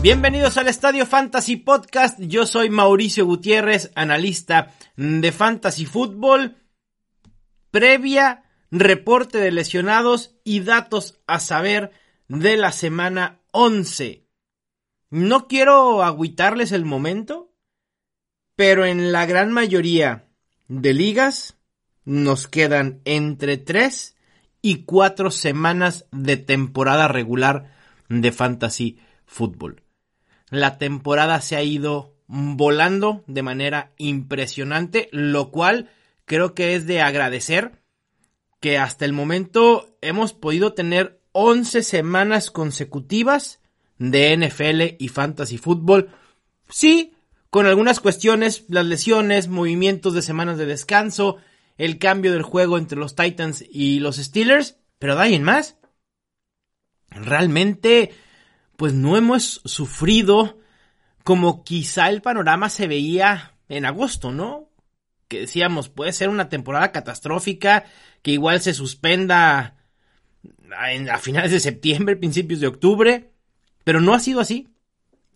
Bienvenidos al Estadio Fantasy Podcast. Yo soy Mauricio Gutiérrez, analista de Fantasy Football. Previa, reporte de lesionados y datos a saber de la semana 11. No quiero agüitarles el momento, pero en la gran mayoría de ligas nos quedan entre 3 y 4 semanas de temporada regular de Fantasy Football. La temporada se ha ido volando de manera impresionante, lo cual creo que es de agradecer que hasta el momento hemos podido tener 11 semanas consecutivas de NFL y Fantasy Football. Sí, con algunas cuestiones, las lesiones, movimientos de semanas de descanso, el cambio del juego entre los Titans y los Steelers, pero de ahí en más. Realmente pues no hemos sufrido como quizá el panorama se veía en agosto, ¿no? Que decíamos, puede ser una temporada catastrófica, que igual se suspenda a finales de septiembre, principios de octubre, pero no ha sido así.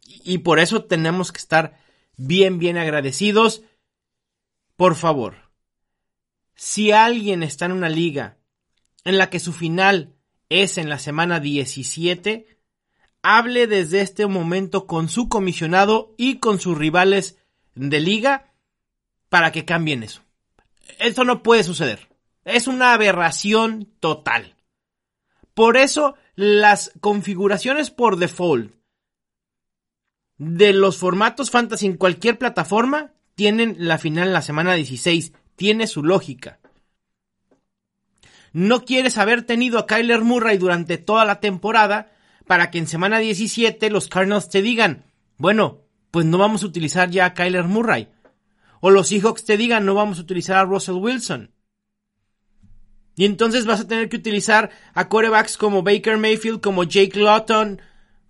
Y por eso tenemos que estar bien, bien agradecidos. Por favor, si alguien está en una liga en la que su final es en la semana 17, hable desde este momento con su comisionado y con sus rivales de liga para que cambien eso. Eso no puede suceder. Es una aberración total. Por eso las configuraciones por default de los formatos fantasy en cualquier plataforma tienen la final en la semana 16. Tiene su lógica. No quieres haber tenido a Kyler Murray durante toda la temporada para que en semana 17 los Cardinals te digan, bueno, pues no vamos a utilizar ya a Kyler Murray. O los Seahawks te digan, no vamos a utilizar a Russell Wilson. Y entonces vas a tener que utilizar a corebacks como Baker Mayfield, como Jake Lawton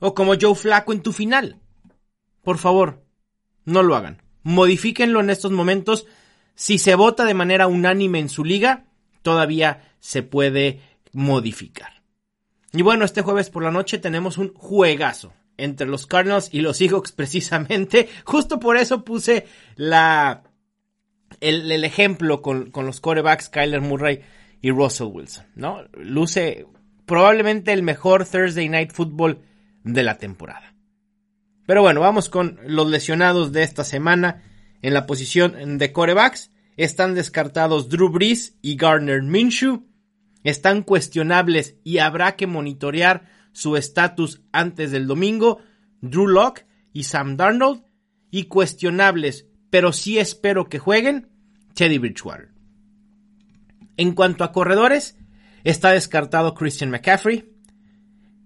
o como Joe Flacco en tu final. Por favor, no lo hagan. Modifíquenlo en estos momentos. Si se vota de manera unánime en su liga, todavía se puede modificar. Y bueno, este jueves por la noche tenemos un juegazo entre los Cardinals y los Seahawks precisamente. Justo por eso puse la, el, ejemplo con, con, los corebacks Kyler Murray y Russell Wilson, ¿no? Luce probablemente el mejor Thursday Night Football de la temporada. Pero bueno, vamos con los lesionados de esta semana. En la posición de corebacks están descartados Drew Brees y Garner Minshew están cuestionables y habrá que monitorear su estatus antes del domingo, Drew Locke y Sam Darnold, y cuestionables, pero sí espero que jueguen, Teddy Bridgewater. En cuanto a corredores, está descartado Christian McCaffrey.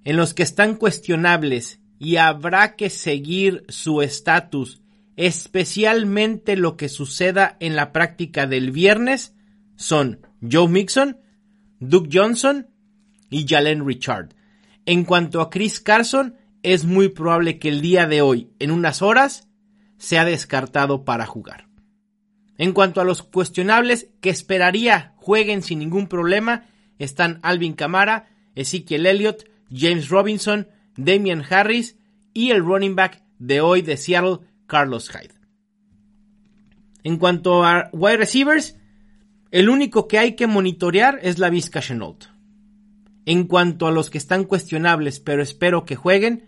En los que están cuestionables y habrá que seguir su estatus, especialmente lo que suceda en la práctica del viernes, son Joe Mixon, Duke Johnson y Jalen Richard. En cuanto a Chris Carson, es muy probable que el día de hoy, en unas horas, sea descartado para jugar. En cuanto a los cuestionables que esperaría jueguen sin ningún problema, están Alvin Kamara, Ezekiel Elliott, James Robinson, Damian Harris y el running back de hoy de Seattle, Carlos Hyde. En cuanto a wide receivers, el único que hay que monitorear es la Vizca Chenault. En cuanto a los que están cuestionables, pero espero que jueguen,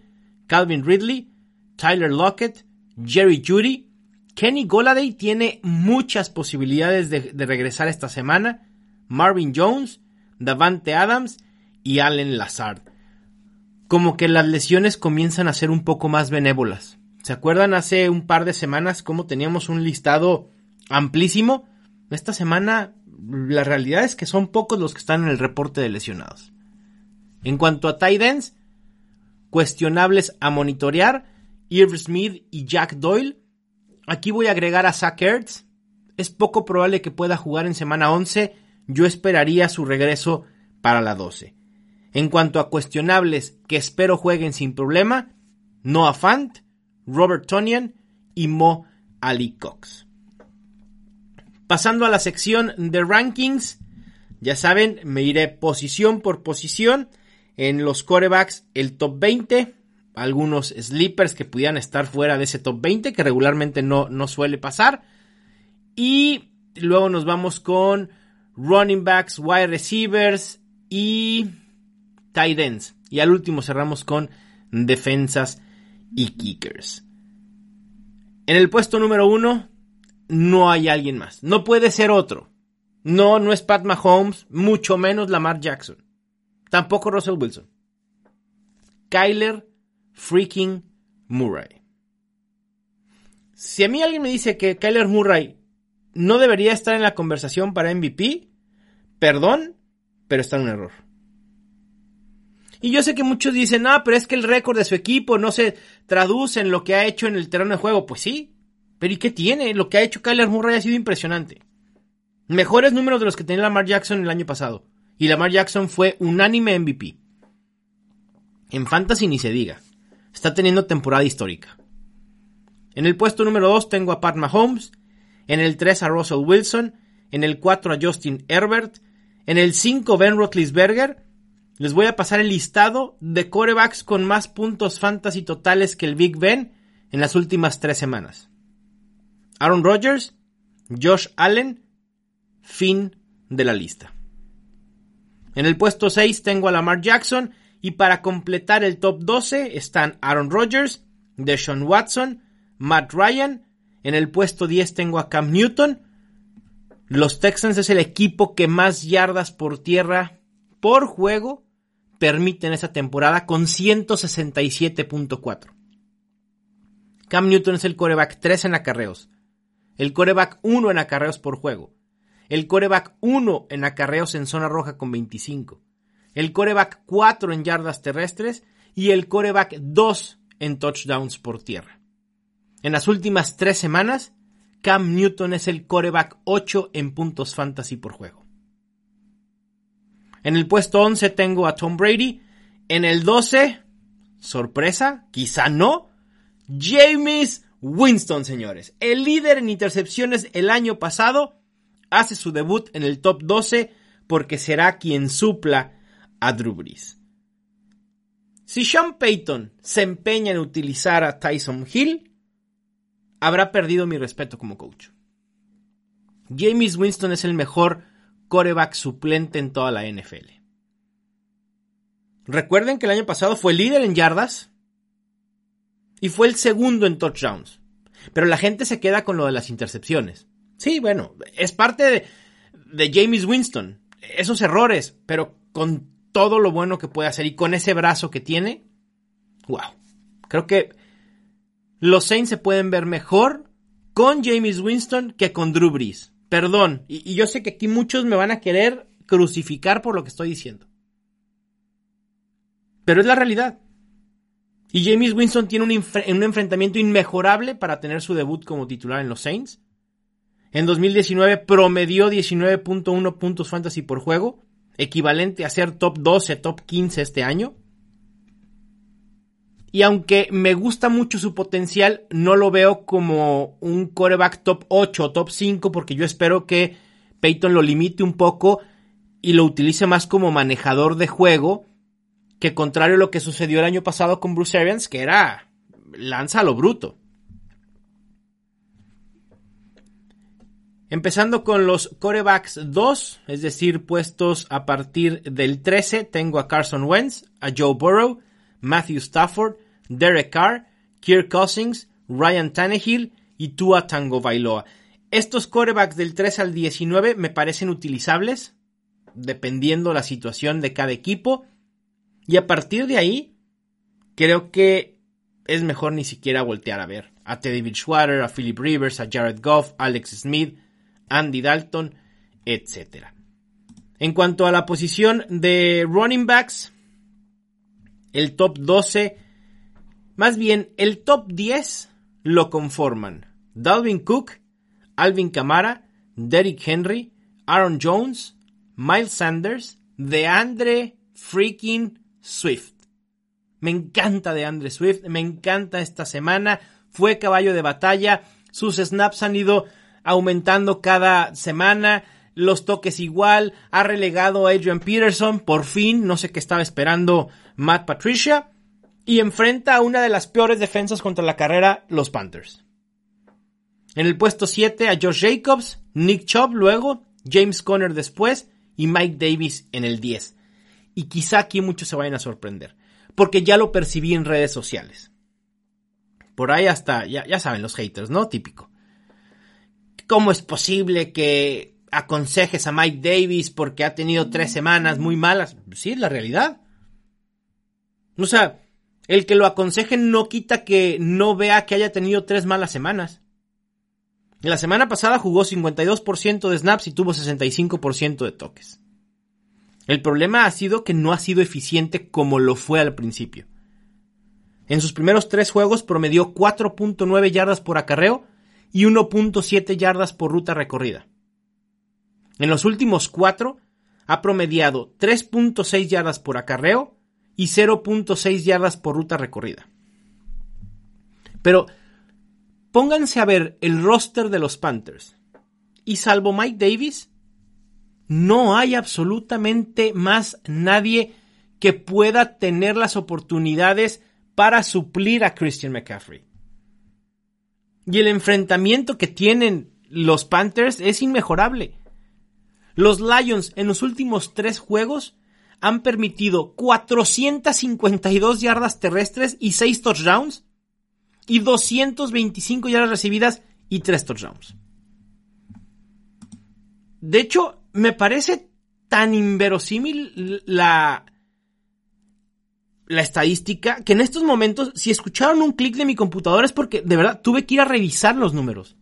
Calvin Ridley, Tyler Lockett, Jerry Judy, Kenny Goladay tiene muchas posibilidades de, de regresar esta semana, Marvin Jones, Davante Adams y Allen Lazard. Como que las lesiones comienzan a ser un poco más benévolas. ¿Se acuerdan hace un par de semanas cómo teníamos un listado amplísimo? Esta semana la realidad es que son pocos los que están en el reporte de lesionados. En cuanto a tight cuestionables a monitorear, Irv Smith y Jack Doyle. Aquí voy a agregar a Zach Ertz. Es poco probable que pueda jugar en semana 11. Yo esperaría su regreso para la 12. En cuanto a cuestionables que espero jueguen sin problema, Noah Fant, Robert Tonian y Mo Ali Cox. Pasando a la sección de rankings, ya saben, me iré posición por posición. En los corebacks, el top 20. algunos sleepers que pudieran estar fuera de ese top 20, que regularmente no, no suele pasar. Y luego nos vamos con running backs, wide receivers y tight ends. Y al último cerramos con defensas y kickers. En el puesto número uno no hay alguien más. No puede ser otro. No, no es Pat Mahomes, mucho menos Lamar Jackson. Tampoco Russell Wilson. Kyler freaking Murray. Si a mí alguien me dice que Kyler Murray no debería estar en la conversación para MVP, perdón, pero está en un error. Y yo sé que muchos dicen, ah, pero es que el récord de su equipo no se traduce en lo que ha hecho en el terreno de juego. Pues sí, pero ¿y qué tiene? Lo que ha hecho Kyler Murray ha sido impresionante. Mejores números de los que tenía Lamar Jackson el año pasado. Y Lamar Jackson fue unánime MVP. En Fantasy ni se diga. Está teniendo temporada histórica. En el puesto número 2 tengo a Pat Mahomes. En el 3 a Russell Wilson. En el 4 a Justin Herbert. En el 5 Ben Roethlisberger les voy a pasar el listado de corebacks con más puntos fantasy totales que el Big Ben en las últimas tres semanas. Aaron Rodgers, Josh Allen, fin de la lista. En el puesto 6 tengo a Lamar Jackson y para completar el top 12 están Aaron Rodgers, Deshaun Watson, Matt Ryan. En el puesto 10 tengo a Cam Newton. Los Texans es el equipo que más yardas por tierra por juego permiten esa temporada con 167.4. Cam Newton es el coreback 3 en acarreos, el coreback 1 en acarreos por juego, el coreback 1 en acarreos en zona roja con 25, el coreback 4 en yardas terrestres y el coreback 2 en touchdowns por tierra. En las últimas tres semanas, Cam Newton es el coreback 8 en puntos fantasy por juego. En el puesto 11 tengo a Tom Brady. En el 12, sorpresa, quizá no, James Winston, señores. El líder en intercepciones el año pasado hace su debut en el top 12 porque será quien supla a Drew Brees. Si Sean Payton se empeña en utilizar a Tyson Hill, habrá perdido mi respeto como coach. James Winston es el mejor coreback suplente en toda la NFL. Recuerden que el año pasado fue líder en yardas y fue el segundo en touchdowns. Pero la gente se queda con lo de las intercepciones. Sí, bueno, es parte de, James Winston. Esos errores, pero con todo lo bueno que puede hacer y con ese brazo que tiene, wow. Creo que los Saints se pueden ver mejor con James Winston que con Drew Brees. Perdón, y, yo sé que aquí muchos me van a querer crucificar por lo que estoy diciendo. Pero es la realidad. Y James Winston tiene un, enfrentamiento inmejorable para tener su debut como titular en los Saints. En 2019 promedió 19.1 puntos fantasy por juego, equivalente a ser top 12, top 15 este año. Y aunque me gusta mucho su potencial, no lo veo como un coreback top 8 o top 5 porque yo espero que Peyton lo limite un poco y lo utilice más como manejador de juego que contrario a lo que sucedió el año pasado con Bruce Arians, que era lanza a lo bruto. Empezando con los corebacks 2, es decir, puestos a partir del 13, tengo a Carson Wentz, a Joe Burrow, Matthew Stafford, Derek Carr, Kirk Cousins, Ryan Tannehill y Tua Tango Bailoa. Estos corebacks del 3 al 19 me parecen utilizables, dependiendo la situación de cada equipo. Y a partir de ahí, creo que es mejor ni siquiera voltear a ver a Teddy Bridgewater, a Philip Rivers, a Jared Goff, Alex Smith, Andy Dalton, etc. En cuanto a la posición de running backs, el top 12, más bien el top 10 lo conforman Dalvin Cook, Alvin Kamara, Derrick Henry, Aaron Jones, Miles Sanders, DeAndre freaking Swift. Me encanta DeAndre Swift, me encanta esta semana, fue caballo de batalla, sus snaps han ido aumentando cada semana, los toques igual, ha relegado a Adrian Peterson, por fin, no sé qué estaba esperando Matt Patricia. y enfrenta a una de las peores defensas contra la carrera, los Panthers. En el puesto 7 a Josh Jacobs, Nick Chubb luego, James Conner después y Mike Davis en el 10. Y quizá aquí muchos se vayan a sorprender, porque ya lo percibí en redes sociales. Por ahí hasta, ya, saben los haters, ¿no? Típico. ¿Cómo es posible que aconsejes a Mike Davis porque ha tenido tres semanas muy malas? Sí, es la realidad. O sea, el que lo aconsejen no quita que no vea que haya tenido tres malas semanas. La semana pasada jugó 52% de snaps y tuvo 65% de toques. El problema ha sido que no ha sido eficiente como lo fue al principio. En sus primeros tres juegos promedió 4.9 yardas por acarreo y 1.7 yardas por ruta recorrida. En los últimos cuatro ha promediado 3.6 yardas por acarreo y 0.6 yardas por ruta recorrida. Pero pónganse a ver el roster de los Panthers. Y salvo Mike Davis, no hay absolutamente más nadie que pueda tener las oportunidades para suplir a Christian McCaffrey. Y el enfrentamiento que tienen los Panthers es inmejorable. Los Lions en los últimos tres juegos han permitido 452 yardas terrestres y 6 touchdowns y 225 yardas recibidas y 3 touchdowns. De hecho, me parece tan inverosímil la, la estadística que en estos momentos, si escucharon un clic de mi computadora es porque de verdad tuve que ir a revisar los números.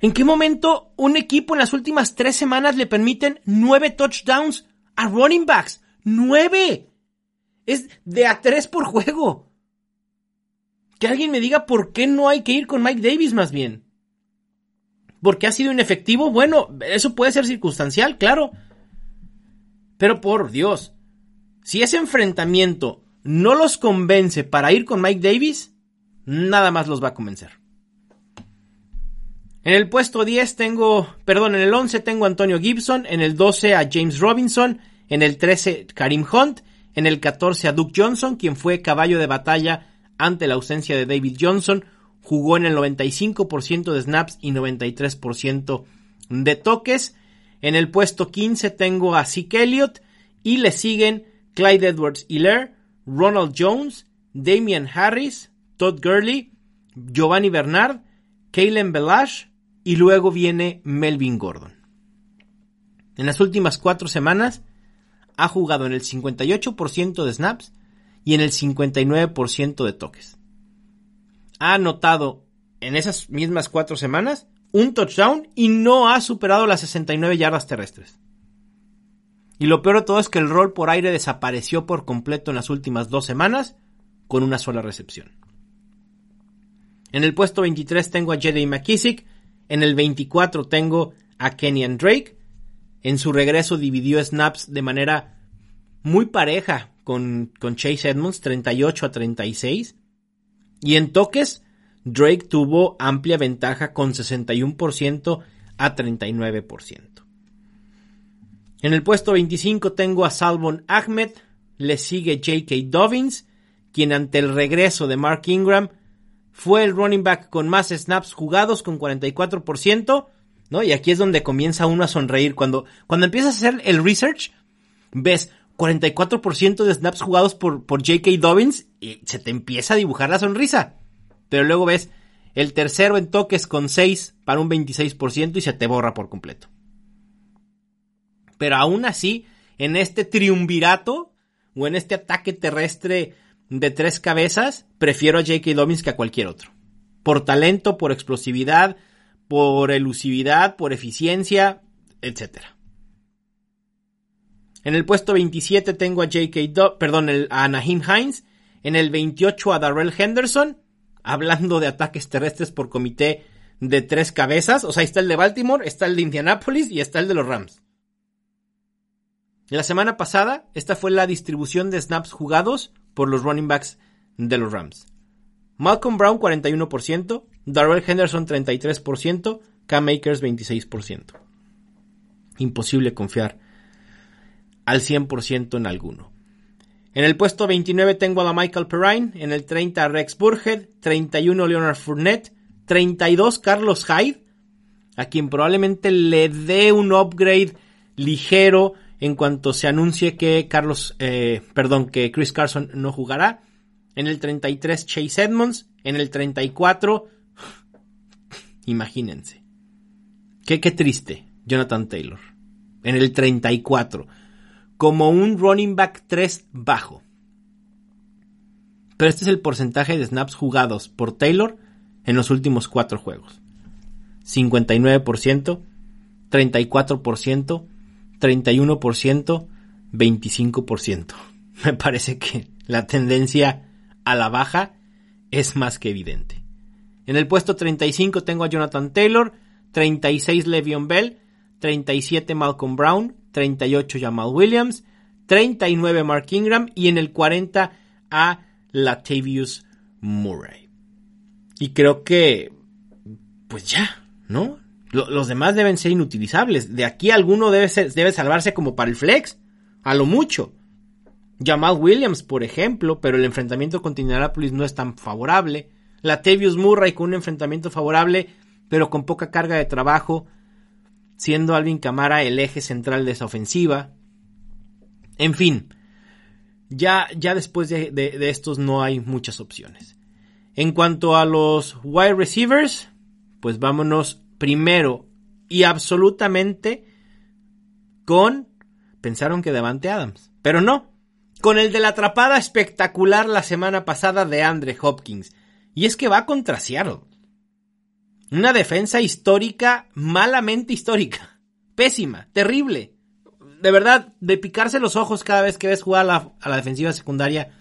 ¿En qué momento un equipo en las últimas tres semanas le permiten nueve touchdowns a running backs? ¡Nueve! Es de a tres por juego. Que alguien me diga por qué no hay que ir con Mike Davis más bien. ¿Porque ha sido inefectivo? Bueno, eso puede ser circunstancial, claro. Pero por Dios, si ese enfrentamiento no los convence para ir con Mike Davis, nada más los va a convencer. En el puesto 10 tengo, perdón, en el 11 tengo a Antonio Gibson, en el 12 a James Robinson, en el 13 Karim Hunt, en el 14 a Duke Johnson, quien fue caballo de batalla ante la ausencia de David Johnson, jugó en el 95% de snaps y 93% de toques. En el puesto 15 tengo a Zeke Elliott y le siguen Clyde Edwards Hiller, Ronald Jones, Damian Harris, Todd Gurley, Giovanni Bernard, Kalen Belash, y luego viene Melvin Gordon. En las últimas cuatro semanas ha jugado en el 58% de snaps y en el 59% de toques. Ha anotado en esas mismas cuatro semanas un touchdown y no ha superado las 69 yardas terrestres. Y lo peor de todo es que el rol por aire desapareció por completo en las últimas dos semanas con una sola recepción. En el puesto 23 tengo a J.D. McKissick, en el 24 tengo a Kenyan Drake. En su regreso dividió snaps de manera muy pareja con, con Chase Edmonds, 38 a 36. Y en toques, Drake tuvo amplia ventaja con 61% a 39%. En el puesto 25 tengo a Salvon Ahmed, le sigue J.K. Dobbins, quien ante el regreso de Mark Ingram fue el running back con más snaps jugados con 44%, ¿no? Y aquí es donde comienza uno a sonreír. Cuando, cuando empiezas a hacer el research, ves 44% de snaps jugados por, por J.K. Dobbins y se te empieza a dibujar la sonrisa. Pero luego ves el tercero en toques con 6 para un 26% y se te borra por completo. Pero aún así, en este triunvirato o en este ataque terrestre de tres cabezas, prefiero a J.K. Dobbins que a cualquier otro. Por talento, por explosividad, por elusividad, por eficiencia, etc. En el puesto 27 tengo a J.K. perdón, a Naheem Hines. En el 28 a Darrell Henderson. Hablando de ataques terrestres por comité de tres cabezas. O sea, está el de Baltimore, está el de Indianapolis y está el de los Rams. La semana pasada, esta fue la distribución de snaps jugados por los running backs de los Rams. Malcolm Brown 41%, Darrell Henderson 33%, Cam Akers 26%. Imposible confiar al 100% en alguno. En el puesto 29 tengo a Michael Perrine, en el 30 a Rex Burkhead, en el 30 a Rex Burhead, 31 Leonard Fournette, 32 Carlos Hyde, a quien probablemente le dé un upgrade ligero en cuanto se anuncie que Carlos, eh, perdón, que Chris Carson no jugará. En el 33 Chase Edmonds, en el 34, imagínense. Qué, qué triste, Jonathan Taylor. En el 34, como un running back 3 bajo. Pero este es el porcentaje de snaps jugados por Taylor en los últimos cuatro juegos. 59%, 34%, 31%, 25%. Me parece que la tendencia a la baja es más que evidente. En el puesto 35 tengo a Jonathan Taylor, 36 Le'Veon Bell, 37 Malcolm Brown, 38 Jamal Williams, 39 Mark Ingram y en el 40 a Latavius Murray. Y creo que, pues ya, ¿no? Los demás deben ser inutilizables. De aquí alguno debe, debe salvarse como para el flex. A lo mucho. Jamal Williams, por ejemplo, pero el enfrentamiento con Indianapolis no es tan favorable. Latavius Murray con un enfrentamiento favorable, pero con poca carga de trabajo, siendo Alvin Camara el eje central de esa ofensiva. En fin, ya, ya después de, estos no hay muchas opciones. En cuanto a los wide receivers, pues vámonos primero y absolutamente con pensaron que Devante Adams, pero no, con el de la atrapada espectacular la semana pasada de Andre Hopkins. Y es que va contra Seattle. Una defensa histórica, malamente histórica. Pésima, terrible. De verdad, de picarse los ojos cada vez que ves jugar a la, defensiva secundaria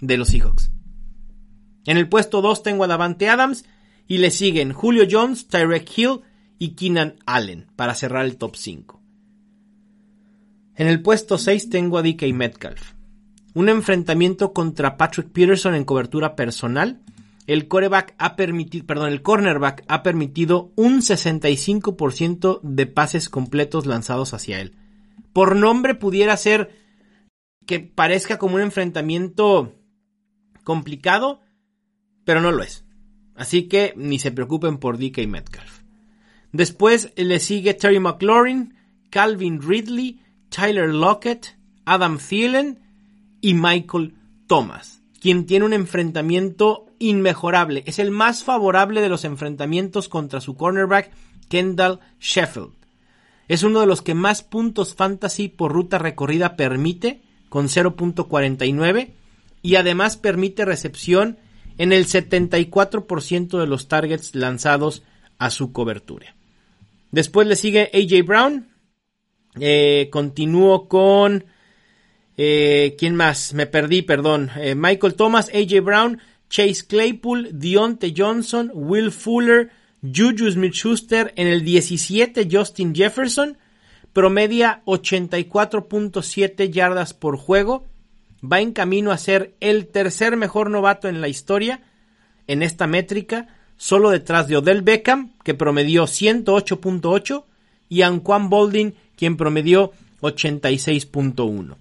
de los Seahawks. En el puesto 2 tengo a Davante Adams y le siguen Julio Jones, Tyrek Hill y Keenan Allen para cerrar el top 5. En el puesto 6 tengo a DK Metcalf. Un enfrentamiento contra Patrick Peterson en cobertura personal. El ha permitido, perdón, el cornerback ha permitido un 65% de pases completos lanzados hacia él. Por nombre pudiera ser que parezca como un enfrentamiento complicado, pero no lo es. Así que ni se preocupen por DK Metcalf. Después le sigue Terry McLaurin, Calvin Ridley, Tyler Lockett, Adam Thielen y Michael Thomas, quien tiene un enfrentamiento inmejorable. Es el más favorable de los enfrentamientos contra su cornerback Kendall Sheffield. Es uno de los que más puntos fantasy por ruta recorrida permite, con 0.49, y además permite recepción en el 74% de los targets lanzados a su cobertura. Después le sigue AJ Brown. Eh, continúo con... Eh, ¿Quién más? Me perdí, perdón. Eh, Michael Thomas, AJ Brown, Chase Claypool, Dionte Johnson, Will Fuller, Juju Smith-Schuster. En el 17, Justin Jefferson. Promedia 84.7 yardas por juego va en camino a ser el tercer mejor novato en la historia en esta métrica, solo detrás de Odell Beckham, que promedió 108.8, y Anquan Bolding, quien promedió 86.1.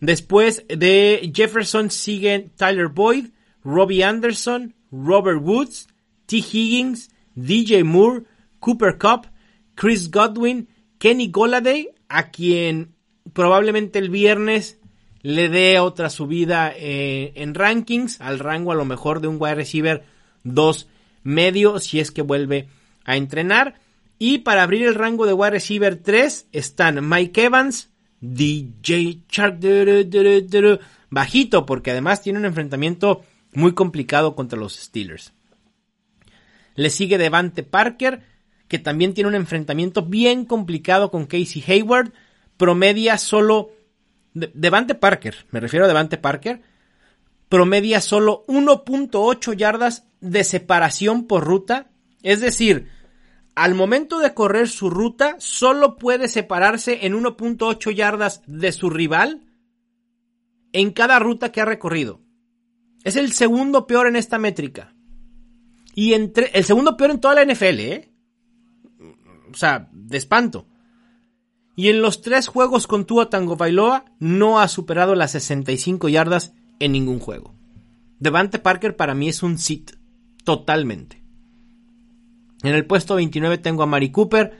Después de Jefferson siguen Tyler Boyd, Robbie Anderson, Robert Woods, T. Higgins, DJ Moore, Cooper Cup, Chris Godwin, Kenny Goladay, a quien probablemente el viernes le dé otra subida eh, en rankings al rango a lo mejor de un wide receiver 2 medio si es que vuelve a entrenar. Y para abrir el rango de wide receiver 3 están Mike Evans, DJ Shark, bajito porque además tiene un enfrentamiento muy complicado contra los Steelers. Le sigue Devante Parker, que también tiene un enfrentamiento bien complicado con Casey Hayward. Promedia solo Devante Parker, me refiero a Devante Parker, promedia solo 1.8 yardas de separación por ruta. Es decir, al momento de correr su ruta, solo puede separarse en 1.8 yardas de su rival en cada ruta que ha recorrido. Es el segundo peor en esta métrica. Y entre, el segundo peor en toda la NFL, ¿eh? O sea, de espanto. y en los tres juegos con Tua Tango Bailoa no ha superado las 65 yardas en ningún juego. Devante Parker para mí es un sit, totalmente. En el puesto 29 tengo a Mari Cooper,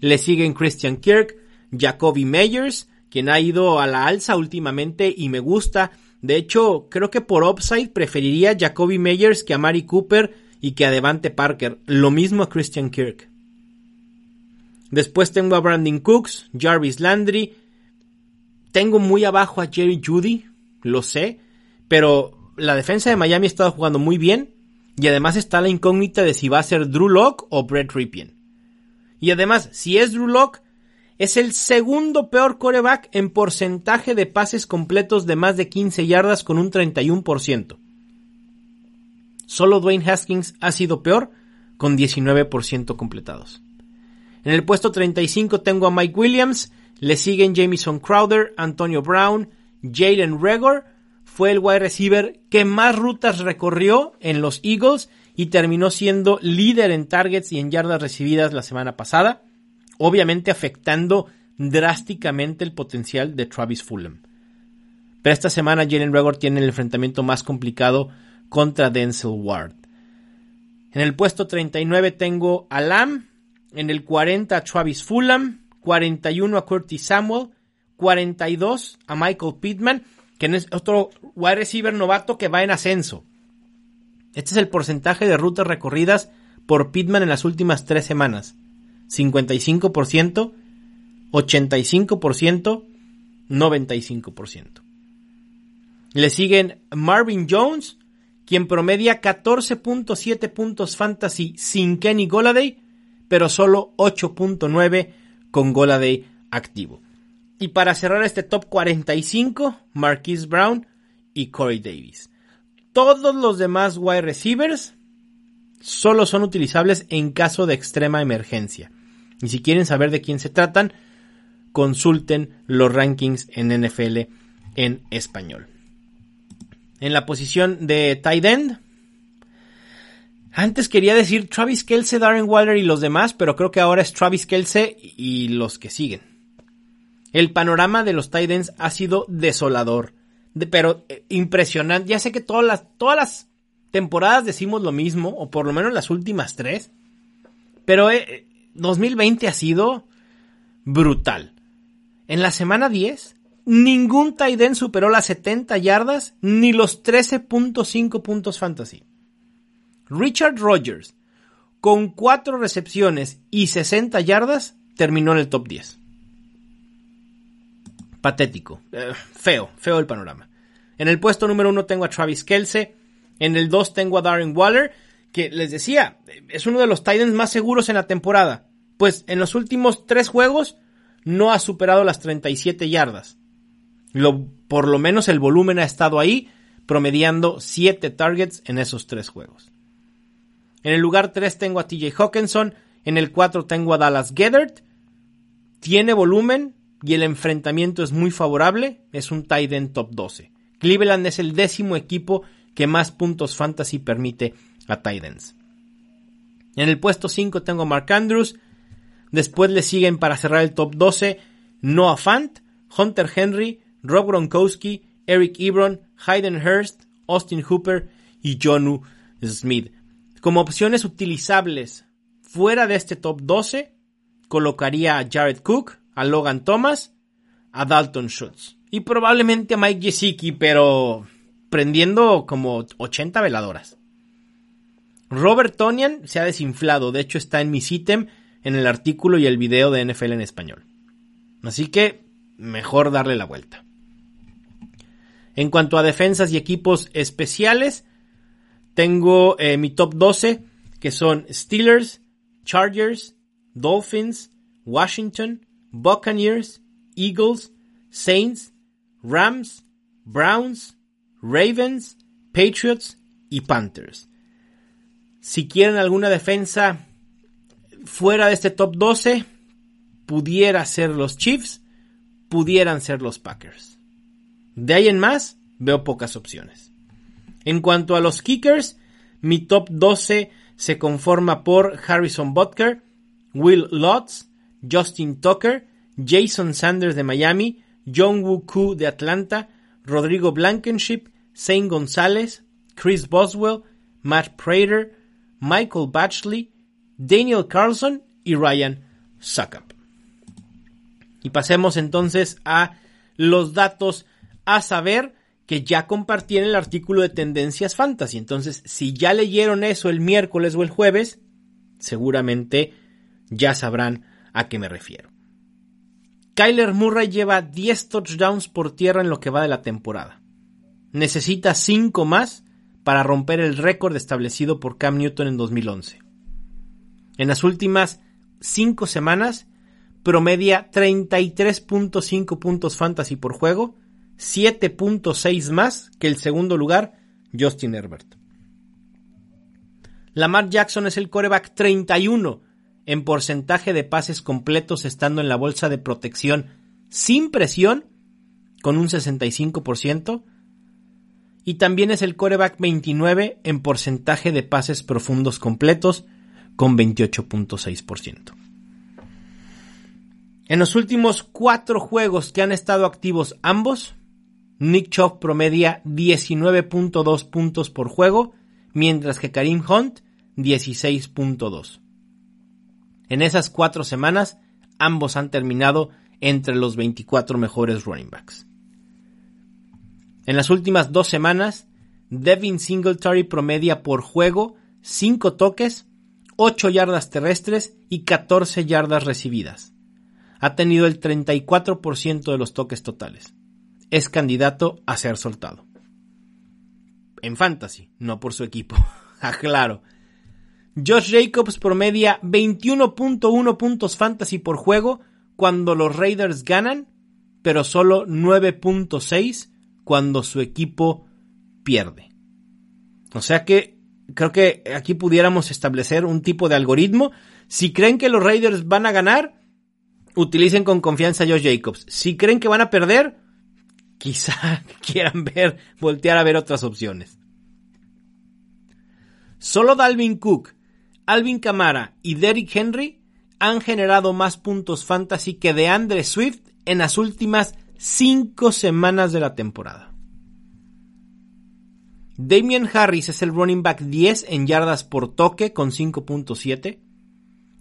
le siguen Christian Kirk, Jacoby Meyers, quien ha ido a la alza últimamente y me gusta. De hecho, creo que por upside preferiría a Jacoby Meyers que a Mari Cooper y que a Devante Parker. Lo mismo a Christian Kirk. Después tengo a Brandon Cooks, Jarvis Landry. Tengo muy abajo a Jerry Judy, lo sé, pero la defensa de Miami ha estado jugando muy bien y además está la incógnita de si va a ser Drew Locke o Brett Ripien. Y además, si es Drew Locke, es el segundo peor coreback en porcentaje de pases completos de más de 15 yardas con un 31%. Solo Dwayne Haskins ha sido peor con 19% completados. En el puesto 35 tengo a Mike Williams, le siguen Jamison Crowder, Antonio Brown, Jalen Regor, fue el wide receiver que más rutas recorrió en los Eagles y terminó siendo líder en targets y en yardas recibidas la semana pasada, obviamente afectando drásticamente el potencial de Travis Fulham. Pero esta semana Jalen Regor tiene el enfrentamiento más complicado contra Denzel Ward. En el puesto 39 tengo a Lamb, en el 40 a Travis Fulham, 41 a Curtis Samuel, 42 a Michael Pittman, que es otro wide receiver novato que va en ascenso. Este es el porcentaje de rutas recorridas por Pittman en las últimas tres semanas. 55%, 85%, 95%. Le siguen Marvin Jones, quien promedia 14.7 puntos fantasy sin Kenny Goladay pero solo 8.9 con Goladay activo. Y para cerrar este top 45, Marquise Brown y Corey Davis. Todos los demás wide receivers solo son utilizables en caso de extrema emergencia. Y si quieren saber de quién se tratan, consulten los rankings en NFL en español. En la posición de tight end, antes quería decir Travis Kelce, Darren Waller y los demás, pero creo que ahora es Travis Kelce y los que siguen. El panorama de los Titans ha sido desolador, pero eh, impresionante. Ya sé que todas las, todas las temporadas decimos lo mismo, o por lo menos las últimas tres, pero 2020 eh, ha sido brutal. En la semana 10, ningún Titan superó las 70 yardas ni los 13.5 puntos fantasy. Richard Rogers, con 4 recepciones y 60 yardas, terminó en el top 10. Patético. Eh, feo, feo el panorama. En el puesto número 1 tengo a Travis Kelce. En el 2 tengo a Darren Waller, que les decía, es uno de los Titans más seguros en la temporada. Pues en los últimos 3 juegos no ha superado las 37 yardas. Por lo menos el volumen ha estado ahí, promediando 7 targets en esos 3 juegos. En el lugar 3 tengo a TJ Hawkinson. En el 4 tengo a Dallas Gethert. Tiene volumen y el enfrentamiento es muy favorable. Es un tight end top 12. Cleveland es el décimo equipo que más puntos fantasy permite a tight ends. En el puesto 5 tengo a Mark Andrews. Después le siguen para cerrar el top 12 Noah Fant, Hunter Henry, Rob Gronkowski, Eric Ebron, Hayden Hurst, Austin Hooper y Jonu Smith. Como opciones utilizables fuera de este top 12, colocaría a Jared Cook, a Logan Thomas, a Dalton Schultz y probablemente a Mike Gesicki, pero prendiendo como 80 veladoras. Robert Tonian se ha desinflado, de hecho está en mi sitem en el artículo y el video de NFL en español. Así que mejor darle la vuelta. En cuanto a defensas y equipos especiales, tengo eh, mi top 12, que son Steelers, Chargers, Dolphins, Washington, Buccaneers, Eagles, Saints, Rams, Browns, Ravens, Patriots y Panthers. Si quieren alguna defensa fuera de este top 12, pudiera ser los Chiefs, pudieran ser los Packers. De ahí en más, veo pocas opciones. En cuanto a los kickers, mi top 12 se conforma por Harrison Butker, Will Lutz, Justin Tucker, Jason Sanders de Miami, John Woo Koo de Atlanta, Rodrigo Blankenship, Zane González, Chris Boswell, Matt Prater, Michael Batchley, Daniel Carlson y Ryan Suckup. Y pasemos entonces a los datos a saber que ya compartí en el artículo de Tendencias Fantasy. Entonces, si ya leyeron eso el miércoles o el jueves, seguramente ya sabrán a qué me refiero. Kyler Murray lleva 10 touchdowns por tierra en lo que va de la temporada. Necesita 5 más para romper el récord establecido por Cam Newton en 2011. En las últimas 5 semanas promedia 33.5 puntos fantasy por juego 7.6 más que el segundo lugar, Justin Herbert. Lamar Jackson es el coreback 31 en porcentaje de pases completos estando en la bolsa de protección sin presión con un 65% y también es el coreback 29 en porcentaje de pases profundos completos con 28.6%. En los últimos cuatro juegos que han estado activos ambos, Nick Chubb promedia 19.2 puntos por juego, mientras que Karim Hunt 16.2. En esas cuatro semanas, ambos han terminado entre los 24 mejores running backs. En las últimas dos semanas, Devin Singletary promedia por juego 5 toques, 8 yardas terrestres y 14 yardas recibidas. Ha tenido el 34% de los toques totales es candidato a ser soltado. En fantasy, no por su equipo. Aclaro. Josh Jacobs promedia 21.1 puntos fantasy por juego cuando los Raiders ganan, pero solo 9.6 cuando su equipo pierde. O sea que creo que aquí pudiéramos establecer un tipo de algoritmo. Si creen que los Raiders van a ganar, utilicen con confianza a Josh Jacobs. Si creen que van a perder, quizá quieran ver, voltear a ver otras opciones. Solo Dalvin Cook, Alvin Kamara y Derrick Henry han generado más puntos fantasy que de Andre Swift en las últimas cinco semanas de la temporada. Damian Harris es el running back 10 en yardas por toque con 5.7.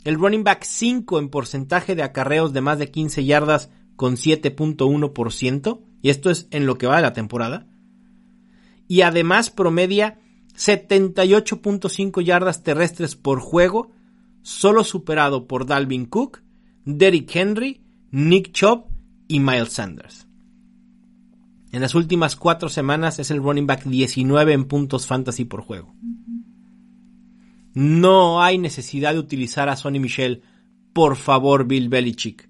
El running back 5 en porcentaje de acarreos de más de 15 yardas con 7.1% y esto es en lo que va de la temporada, y además promedia 78.5 yardas terrestres por juego, solo superado por Dalvin Cook, Derrick Henry, Nick Chubb y Miles Sanders. En las últimas cuatro semanas es el running back 19 en puntos fantasy por juego. No hay necesidad de utilizar a Sonny Michel. Por favor, Bill Belichick.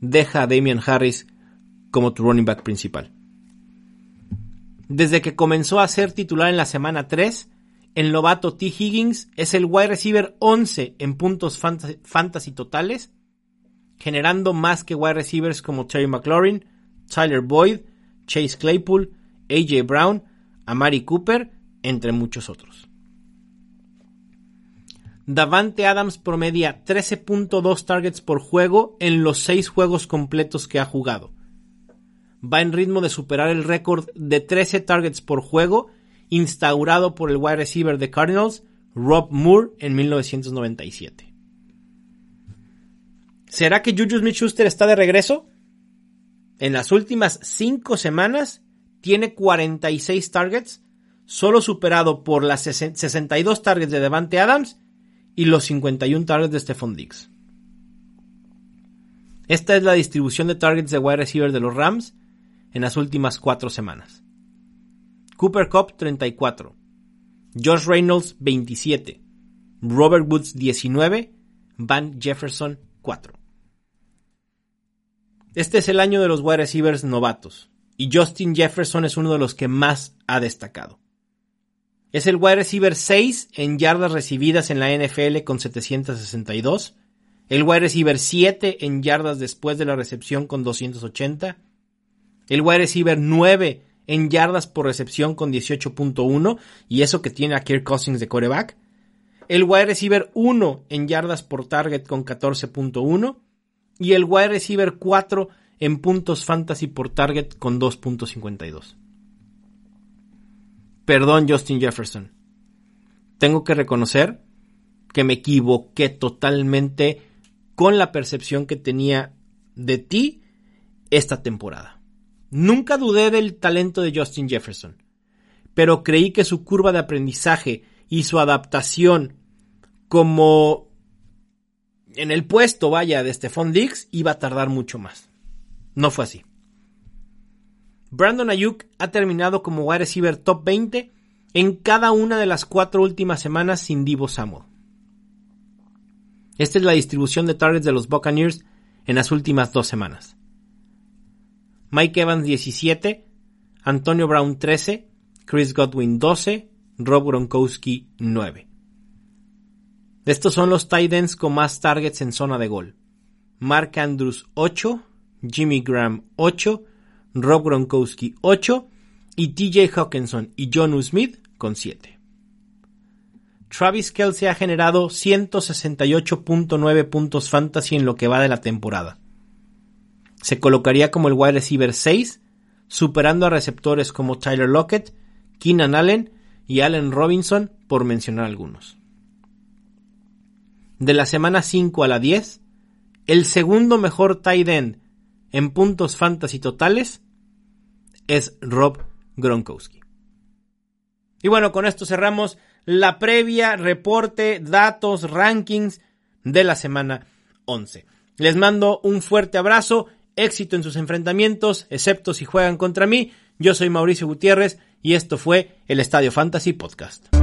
Deja a Damian Harris como tu running back principal. Desde que comenzó a ser titular en la semana 3, el novato T. Higgins es el wide receiver 11 en puntos fantasy totales, generando más que wide receivers como Terry McLaurin, Tyler Boyd, Chase Claypool, AJ Brown, Amari Cooper, entre muchos otros. Davante Adams promedia 13.2 targets por juego en los 6 juegos completos que ha jugado va en ritmo de superar el récord de 13 targets por juego instaurado por el wide receiver de Cardinals, Rob Moore, en 1997. ¿Será que Juju Smith-Schuster está de regreso? En las últimas 5 semanas tiene 46 targets, solo superado por las 62 targets de Devante Adams y los 51 targets de Stephon Diggs. Esta es la distribución de targets de wide receiver de los Rams en las últimas cuatro semanas. Cooper Cup 34, Josh Reynolds 27, Robert Woods 19, Van Jefferson 4. Este es el año de los wide receivers novatos y Justin Jefferson es uno de los que más ha destacado. Es el wide receiver 6 en yardas recibidas en la NFL con 762, el wide receiver 7 en yardas después de la recepción con 280, el wide receiver 9 en yardas por recepción con 18.1 y eso que tiene a Kirk Cousins de coreback. El wide receiver 1 en yardas por target con 14.1 y el wide receiver 4 en puntos fantasy por target con 2.52. Perdón, Justin Jefferson. Tengo que reconocer que me equivoqué totalmente con la percepción que tenía de ti esta temporada. Nunca dudé del talento de Justin Jefferson, pero creí que su curva de aprendizaje y su adaptación como en el puesto, vaya, de Stephon Diggs iba a tardar mucho más. No fue así. Brandon Ayuk ha terminado como wide receiver top 20 en cada una de las cuatro últimas semanas sin Divo Samuel. Esta es la distribución de targets de los Buccaneers en las últimas dos semanas. Mike Evans 17, Antonio Brown 13, Chris Godwin 12, Rob Gronkowski 9. Estos son los tight ends con más targets en zona de gol. Mark Andrews 8, Jimmy Graham 8, Rob Gronkowski 8 y TJ Hawkinson y John Smith con 7. Travis Kelsey ha generado 168.9 puntos fantasy en lo que va de la temporada. Se colocaría como el wide receiver 6, superando a receptores como Tyler Lockett, Keenan Allen y Allen Robinson, por mencionar algunos. De la semana 5 a la 10, el segundo mejor tight end en puntos fantasy totales es Rob Gronkowski. Y bueno, con esto cerramos la previa, reporte, datos, rankings de la semana 11. Les mando un fuerte abrazo, éxito en sus enfrentamientos, excepto si juegan contra mí. Yo soy Mauricio Gutiérrez y esto fue el Estadio Fantasy Podcast.